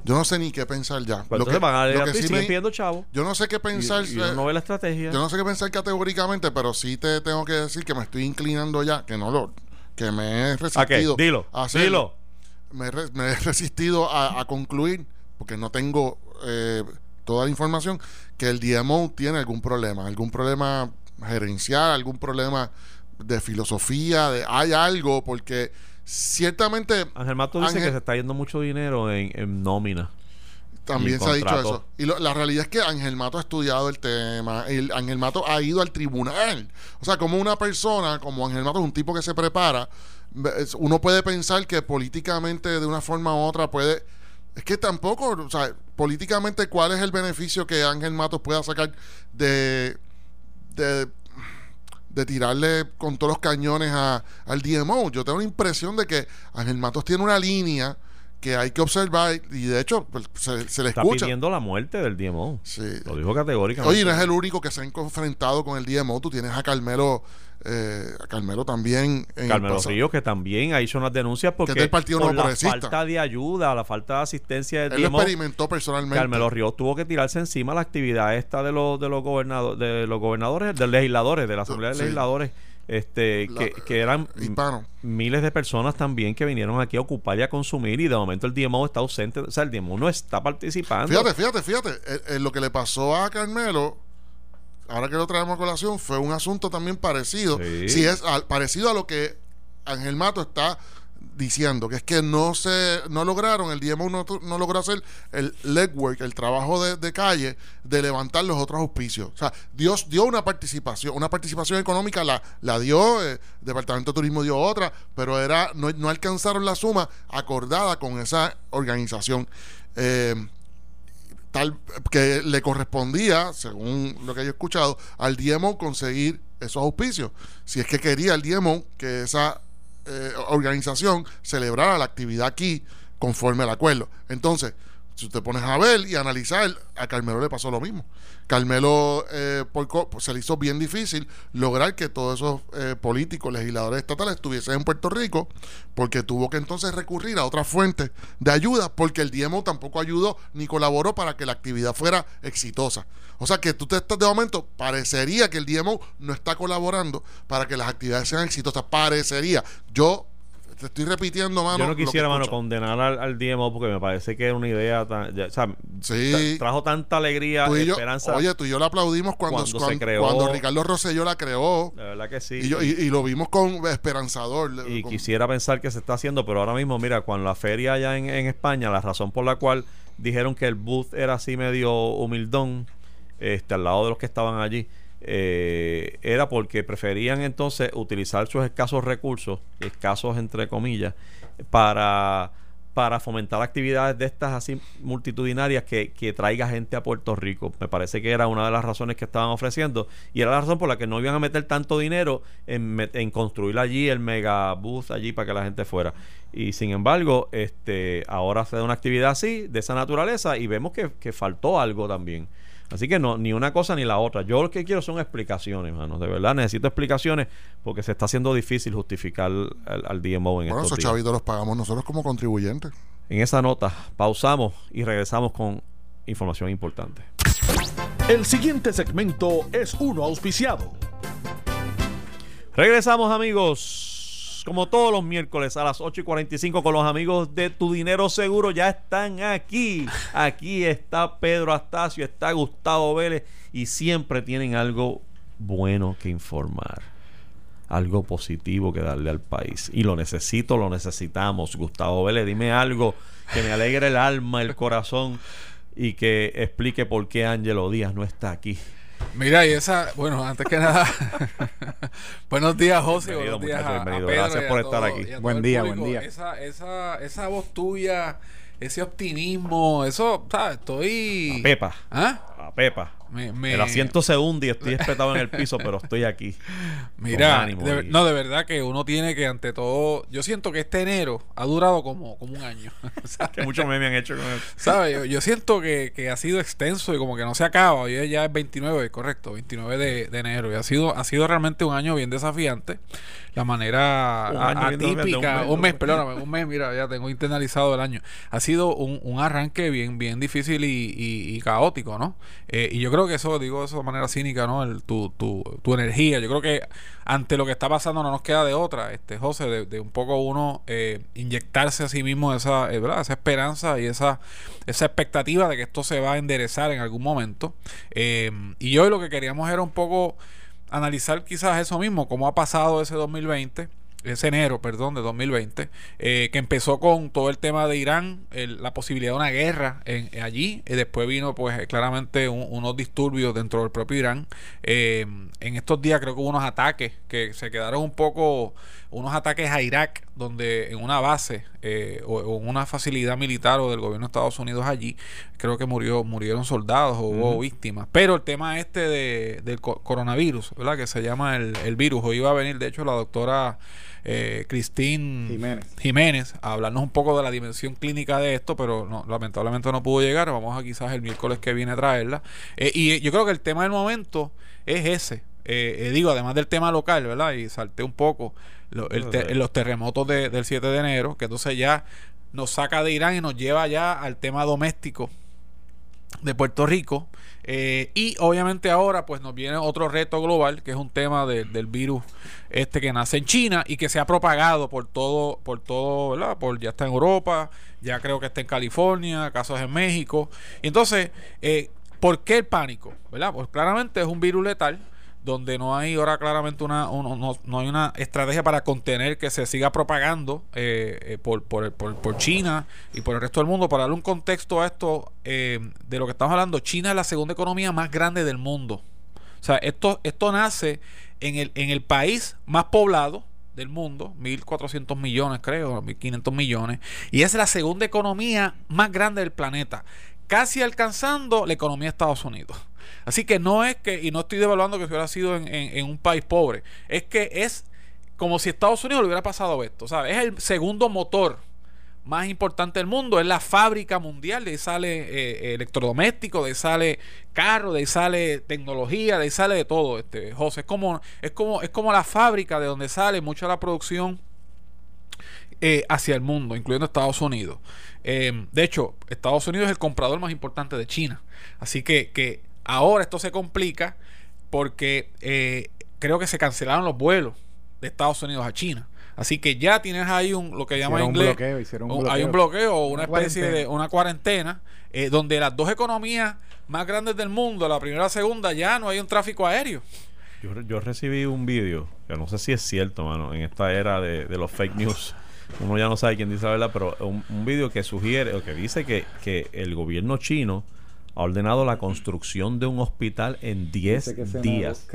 yo no sé ni qué pensar ya. Pues Lo que- van a lo que sí siguen me- pidiendo chavo. yo no sé qué pensar. y no ve la estrategia. Yo no sé qué pensar categóricamente, pero sí te tengo que decir que me estoy inclinando ya, que no lo, que me he ¿A qué? resistido. Dilo, a dilo. Me, he re- me he resistido a, a concluir, porque no tengo eh, toda la información, que el DMO tiene algún problema, algún problema gerencial, algún problema de filosofía, de hay algo, porque ciertamente Ángel Mato dice Ángel- que se está yendo mucho dinero en, en nómina. También se ha dicho eso. Y lo- la realidad es que Ángel Mato ha estudiado el tema. El, Ángel Mato ha ido al tribunal. O sea, como una persona, como Ángel Mato es un tipo que se prepara, uno puede pensar que políticamente de una forma u otra puede... Es que tampoco, o sea, políticamente, ¿cuál es el beneficio que Ángel Matos pueda sacar de, de, tirarle con todos los cañones a, al DMO? Yo tengo la impresión de que Ángel Matos tiene una línea que hay que observar y de hecho pues, se, se le Está escucha. pidiendo la muerte del DMO. Sí. Lo dijo categóricamente. Oye, no es el único que se ha enfrentado con el DMO. Tú tienes a Carmelo, eh, a Carmelo también. En el Carmelo. Ríos, que también ha hecho unas denuncias porque del Partido por Nuevo la falta de ayuda, la falta de asistencia del Él lo DMO, experimentó personalmente. Carmelo Ríos tuvo que tirarse encima la actividad esta de los de los gobernadores, de los gobernadores, de los legisladores, de la Asamblea de Sí. Legisladores, este, La- que, que eran Hispano. miles de personas también que vinieron aquí a ocupar y a consumir y de momento el DMO está ausente, o sea, el DMO no está participando. Fíjate, fíjate, fíjate. Eh, eh, lo que le pasó a Carmelo, ahora que lo traemos a colación, fue un asunto también parecido. Sí. Sí, es parecido a lo que Ángel Mato está diciendo, que es que no se no lograron, el DMO no, no logró hacer el legwork, el trabajo de, de calle, de levantar los otros auspicios. O sea, Dios dio una participación, una participación económica la, la dio, eh, Departamento de Turismo dio otra, pero era no, no alcanzaron la suma acordada con esa organización. Eh, tal que le correspondía, según lo que yo he escuchado, al DMO conseguir esos auspicios. Si es que quería el DMO que esa eh, organización celebrara la actividad aquí conforme al acuerdo. Entonces, si usted pones a ver y analizar, a Carmelo le pasó lo mismo. Carmelo eh, pues, se le hizo bien difícil lograr que todos esos eh, políticos, legisladores estatales estuviesen en Puerto Rico, porque tuvo que entonces recurrir a otras fuentes de ayuda, porque el DMO tampoco ayudó ni colaboró para que la actividad fuera exitosa. O sea que tú te estás de momento, parecería que el DMO no está colaborando para que las actividades sean exitosas. Parecería. Yo te estoy repitiendo, mano. Yo no quisiera, mano, condenar al, DMO porque me parece que era una idea tan. o sea, trajo tanta alegría, y esperanza. Oye, tú y yo la aplaudimos cuando, cuando, creó, cuando Ricardo Rosselló la creó. De verdad que sí. Y, lo vimos con esperanzador. Y quisiera pensar que se está haciendo, pero ahora mismo, mira, cuando la feria allá en, en España, la razón por la cual dijeron que el booth era así medio humildón, este, al lado de los que estaban allí eh, era porque preferían entonces utilizar sus escasos recursos, escasos entre comillas, para, para fomentar actividades de estas así multitudinarias que, que, traiga gente a Puerto Rico. Me parece que era una de las razones que estaban ofreciendo y era la razón por la que no iban a meter tanto dinero en, en construir allí el megabus allí para que la gente fuera. Y sin embargo, este ahora se da una actividad así, de esa naturaleza, y vemos que, que faltó algo también. Así que no, ni una cosa ni la otra. Yo lo que quiero son explicaciones, hermano. De verdad, necesito explicaciones porque se está haciendo difícil justificar al, DMO en bueno, esos chavitos los pagamos nosotros como contribuyentes. En esa nota, pausamos y regresamos con información importante. El siguiente segmento es uno auspiciado. Regresamos, amigos como todos los miércoles a las 8 y 45 con los amigos de Tu Dinero Seguro. Ya están aquí. Aquí está Pedro Astacio, está Gustavo Vélez y siempre tienen algo bueno que informar. Algo positivo que darle al país. Y lo necesito, lo necesitamos. Gustavo Vélez, dime algo que me alegre el alma, el corazón y que explique por qué Ángelo Díaz no está aquí. Mira, y esa, bueno, antes que nada, buenos días, José. Buenos días a, Gracias por estar aquí. Buen día, buen día. Esa, esa, esa voz tuya, ese optimismo, eso, ¿sabes? Estoy. A Pepa. ¿Ah? A Pepa. El asiento se hunde y estoy espetado en el piso, pero estoy aquí. Mira, no, de verdad que uno tiene que, ante todo, yo siento que este enero ha durado como, como un año. que muchos me han hecho con él. ¿Sabes? Yo, siento que, que, ha sido extenso y como que no se acaba. Hoy ya es 29, correcto, 29 de, de, enero. Y ha sido, ha sido realmente un año bien desafiante. La manera atípica, un mes, perdóname, un mes, mira, ya tengo internalizado el año. Ha sido un, un arranque bien, bien difícil y, y, caótico, ¿no? Eh, y yo creo que eso, digo eso de manera cínica, ¿no? El, tu, tu, tu, energía. Yo creo que ante lo que está pasando no nos queda de otra, este José, de, un poco uno eh, inyectarse a sí mismo esa, eh, esa esperanza y esa, esa expectativa de que esto se va a enderezar en algún momento. y hoy lo que queríamos era un poco analizar quizás eso mismo, cómo ha pasado ese 2020 ese enero, perdón, de 2020, eh, que empezó con todo el tema de Irán, la posibilidad de una guerra en, allí, y después vino pues claramente unos disturbios dentro del propio Irán. Eh, en estos días creo que hubo unos ataques que se quedaron un poco, unos ataques a Irak, donde en una base eh, o, en una facilidad militar o del gobierno de Estados Unidos allí, creo que murió, murieron soldados o hubo víctimas. Pero el tema este de, del coronavirus, ¿verdad? Que se llama el, el virus, hoy iba a venir de hecho la doctora eh, Cristín Jiménez. a hablarnos un poco de la dimensión clínica de esto, pero no, lamentablemente no pudo llegar. Vamos a quizás el miércoles que viene a traerla. Eh, y yo creo que el tema del momento es ese. Eh, eh, digo, además del tema local, ¿verdad? Y salté un poco los terremotos del 7 de enero, que entonces ya nos saca de Irán y nos lleva ya al tema doméstico de Puerto Rico. Eh, y obviamente ahora pues nos viene otro reto global, que es un tema del virus este que nace en China y que se ha propagado por todo, por todo, ¿verdad? Por, ya está en Europa, ya creo que está en California, casos en México. Y entonces, eh, ¿por qué el pánico? ¿Verdad? Pues claramente es un virus letal donde no hay ahora claramente una no, no, hay una estrategia para contener que se siga propagando eh, eh, por, por, por, China y por el resto del mundo. Para darle un contexto a esto eh, de lo que estamos hablando, China es la segunda economía más grande del mundo. O sea, esto, esto nace en el, en el país más poblado del mundo, 1.400 millones creo, 1.500 millones, y es la segunda economía más grande del planeta, casi alcanzando la economía de Estados Unidos. Así que no es que, y no estoy devaluando que hubiera sido en, un país pobre, es que es como si Estados Unidos le hubiera pasado esto, ¿sabes? Es el segundo motor más importante del mundo, es la fábrica mundial, de ahí sale eh, electrodoméstico, de ahí sale carro, de ahí sale tecnología, de ahí sale de todo, este José, es como, es como, es como la fábrica de donde sale mucha la producción eh, hacia el mundo, incluyendo Estados Unidos. Eh, de hecho, Estados Unidos es el comprador más importante de China. Así que, que ahora esto se complica porque eh, creo que se cancelaron los vuelos de Estados Unidos a China. Así que ya tienes ahí un lo que llaman en inglés hay un bloqueo o una, especie de una cuarentena donde las dos economías más grandes del mundo, la primera y la segunda, ya no hay un tráfico aéreo. Yo, yo recibí un vídeo, que no sé si es cierto, mano, en esta era de, de los fake news uno ya no sabe quién dice la verdad, pero un, un vídeo que sugiere o que dice que, que el gobierno chino ha ordenado la construcción de un hospital en 10 días.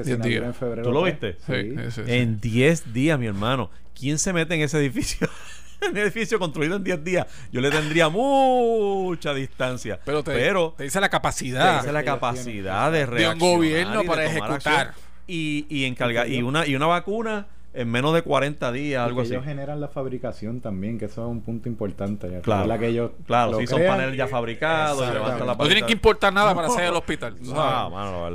¿Tú lo viste? Sí. En 10 días, mi hermano. ¿Quién se mete en ese edificio? en edificio construido en 10 días, yo le tendría mucha distancia. Pero te, dice la capacidad. Te dice la capacidad de reaccionar. De un gobierno para ejecutar. Y, y, encargar, y, una, y una vacuna en menos de 40 días, algo así. Ellos generan la fabricación también, que eso es un punto importante. Claro, la que ellos claro si son paneles ya fabricados, no tienen que importar nada para hacer el hospital.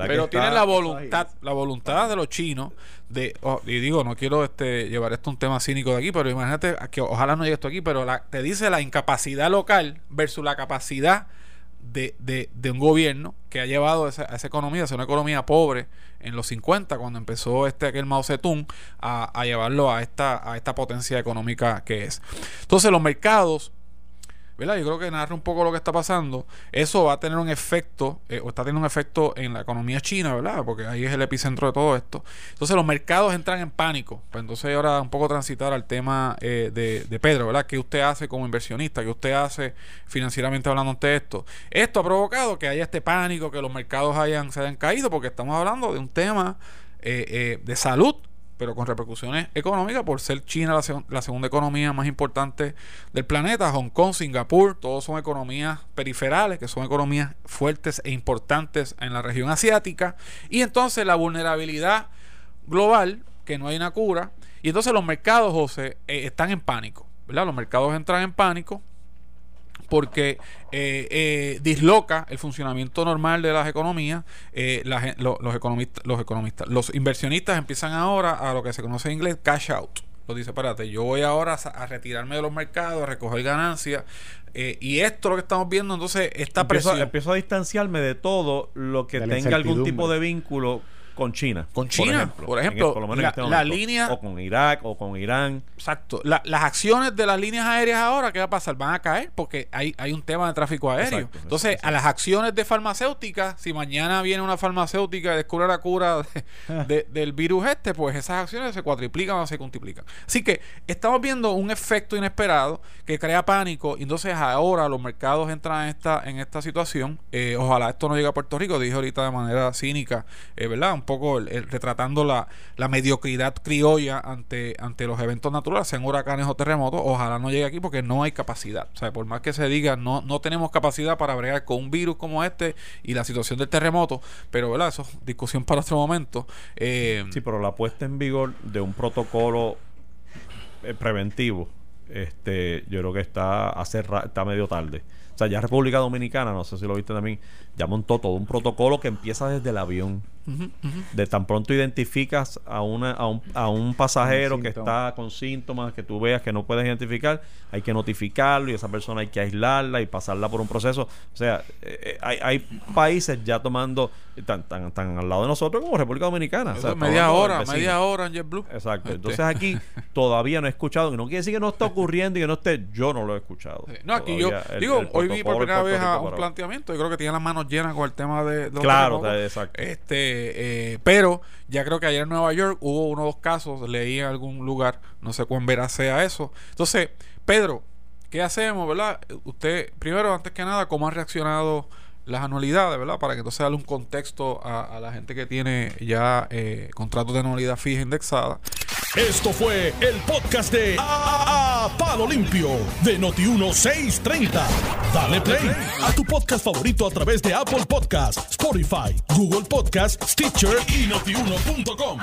Pero tienen la voluntad, la voluntad de los chinos de, oh, y digo, no quiero este llevar esto un tema cínico de aquí, pero imagínate que ojalá no llegue esto aquí, pero la, te dice la incapacidad local versus la capacidad de, de, de un gobierno que ha llevado esa, a esa economía, a ser una economía pobre en los 50, cuando empezó este aquel Mao Zedong a, a llevarlo a esta, a esta potencia económica que es. Entonces los mercados ¿verdad? Yo creo que narra un poco lo que está pasando. Eso va a tener un efecto, eh, o está teniendo un efecto en la economía china, ¿verdad? Porque ahí es el epicentro de todo esto. Entonces los mercados entran en pánico. Pues entonces ahora un poco transitar al tema eh, de, de, Pedro, ¿verdad? ¿Qué usted hace como inversionista? ¿Qué usted hace financieramente hablando ante esto? Esto ha provocado que haya este pánico, que los mercados hayan, se hayan caído, porque estamos hablando de un tema eh, de salud pero con repercusiones económicas por ser China la, segunda economía más importante del planeta. Hong Kong, Singapur, todos son economías periferales, que son economías fuertes e importantes en la región asiática. Y entonces la vulnerabilidad global, que no hay una cura. Y entonces los mercados, José, eh, están en pánico. ¿verdad? Los mercados entran en pánico porque eh, eh, disloca el funcionamiento normal de las economías. Eh, los, economistas, los economistas, los inversionistas empiezan ahora a lo que se conoce en inglés cash out. Lo dice, espérate, yo voy ahora a, retirarme de los mercados, a recoger ganancias. y esto lo que estamos viendo, entonces, esta empiezo, presión. Empiezo a distanciarme de todo lo que tenga algún tipo de vínculo con China. Con China, por ejemplo, la, línea... O con Irak o con Irán. Exacto. las acciones de las líneas aéreas ahora, ¿qué va a pasar? Van a caer porque hay, hay un tema de tráfico aéreo. Entonces, a las acciones de farmacéuticas, si mañana viene una farmacéutica y descubre la cura del virus este, pues esas acciones se cuatriplican o se multiplican. Así que estamos viendo un efecto inesperado que crea pánico. Y entonces ahora los mercados entran en esta, en esta situación. Eh, ojalá esto no llegue a Puerto Rico, dije ahorita de manera cínica, eh, ¿verdad? Poco retratando la, la, mediocridad criolla ante, ante los eventos naturales, sean huracanes o terremotos. Ojalá no llegue aquí porque no hay capacidad. O sea, por más que se diga, no, no tenemos capacidad para bregar con un virus como este y la situación del terremoto. Pero, ¿verdad? Eso es discusión para otro momento. Eh, sí, pero la puesta en vigor de un protocolo eh, preventivo, este, yo creo que está, hace está medio tarde. O sea, ya República Dominicana, no sé si lo viste también, ya montó todo un protocolo que empieza desde el avión. De tan pronto identificas a, una, a, un, a un pasajero que está con síntomas que tú veas que no puedes identificar, hay que notificarlo y esa persona hay que aislarla y pasarla por un proceso. O sea, eh, eh, hay, hay países ya tomando tan, tan, tan al lado de nosotros como República Dominicana. media hora, media hora en JetBlue. Exacto. Este. Entonces aquí todavía no he escuchado, no quiere decir que no está ocurriendo y que no esté, yo no lo he escuchado. No, aquí yo, digo, hoy vi por primera vez un planteamiento, yo creo que tiene las manos llenas con el tema de... claro, exacto. Este eh, pero ya creo que ayer en Nueva York hubo uno o dos casos, leí en algún lugar, no sé cuán veraz sea eso. Entonces, Pedro, ¿qué hacemos, verdad? Usted, primero, antes que nada, ¿cómo ha reaccionado las anualidades, ¿verdad? Para que entonces darle un contexto a, la gente que tiene ya eh, contratos de anualidad fija indexada. Esto fue el podcast de a, Palo Limpio de Noti1630. Dale play a tu podcast favorito a través de Apple Podcasts, Spotify, Google Podcasts, Stitcher y notiuno.com.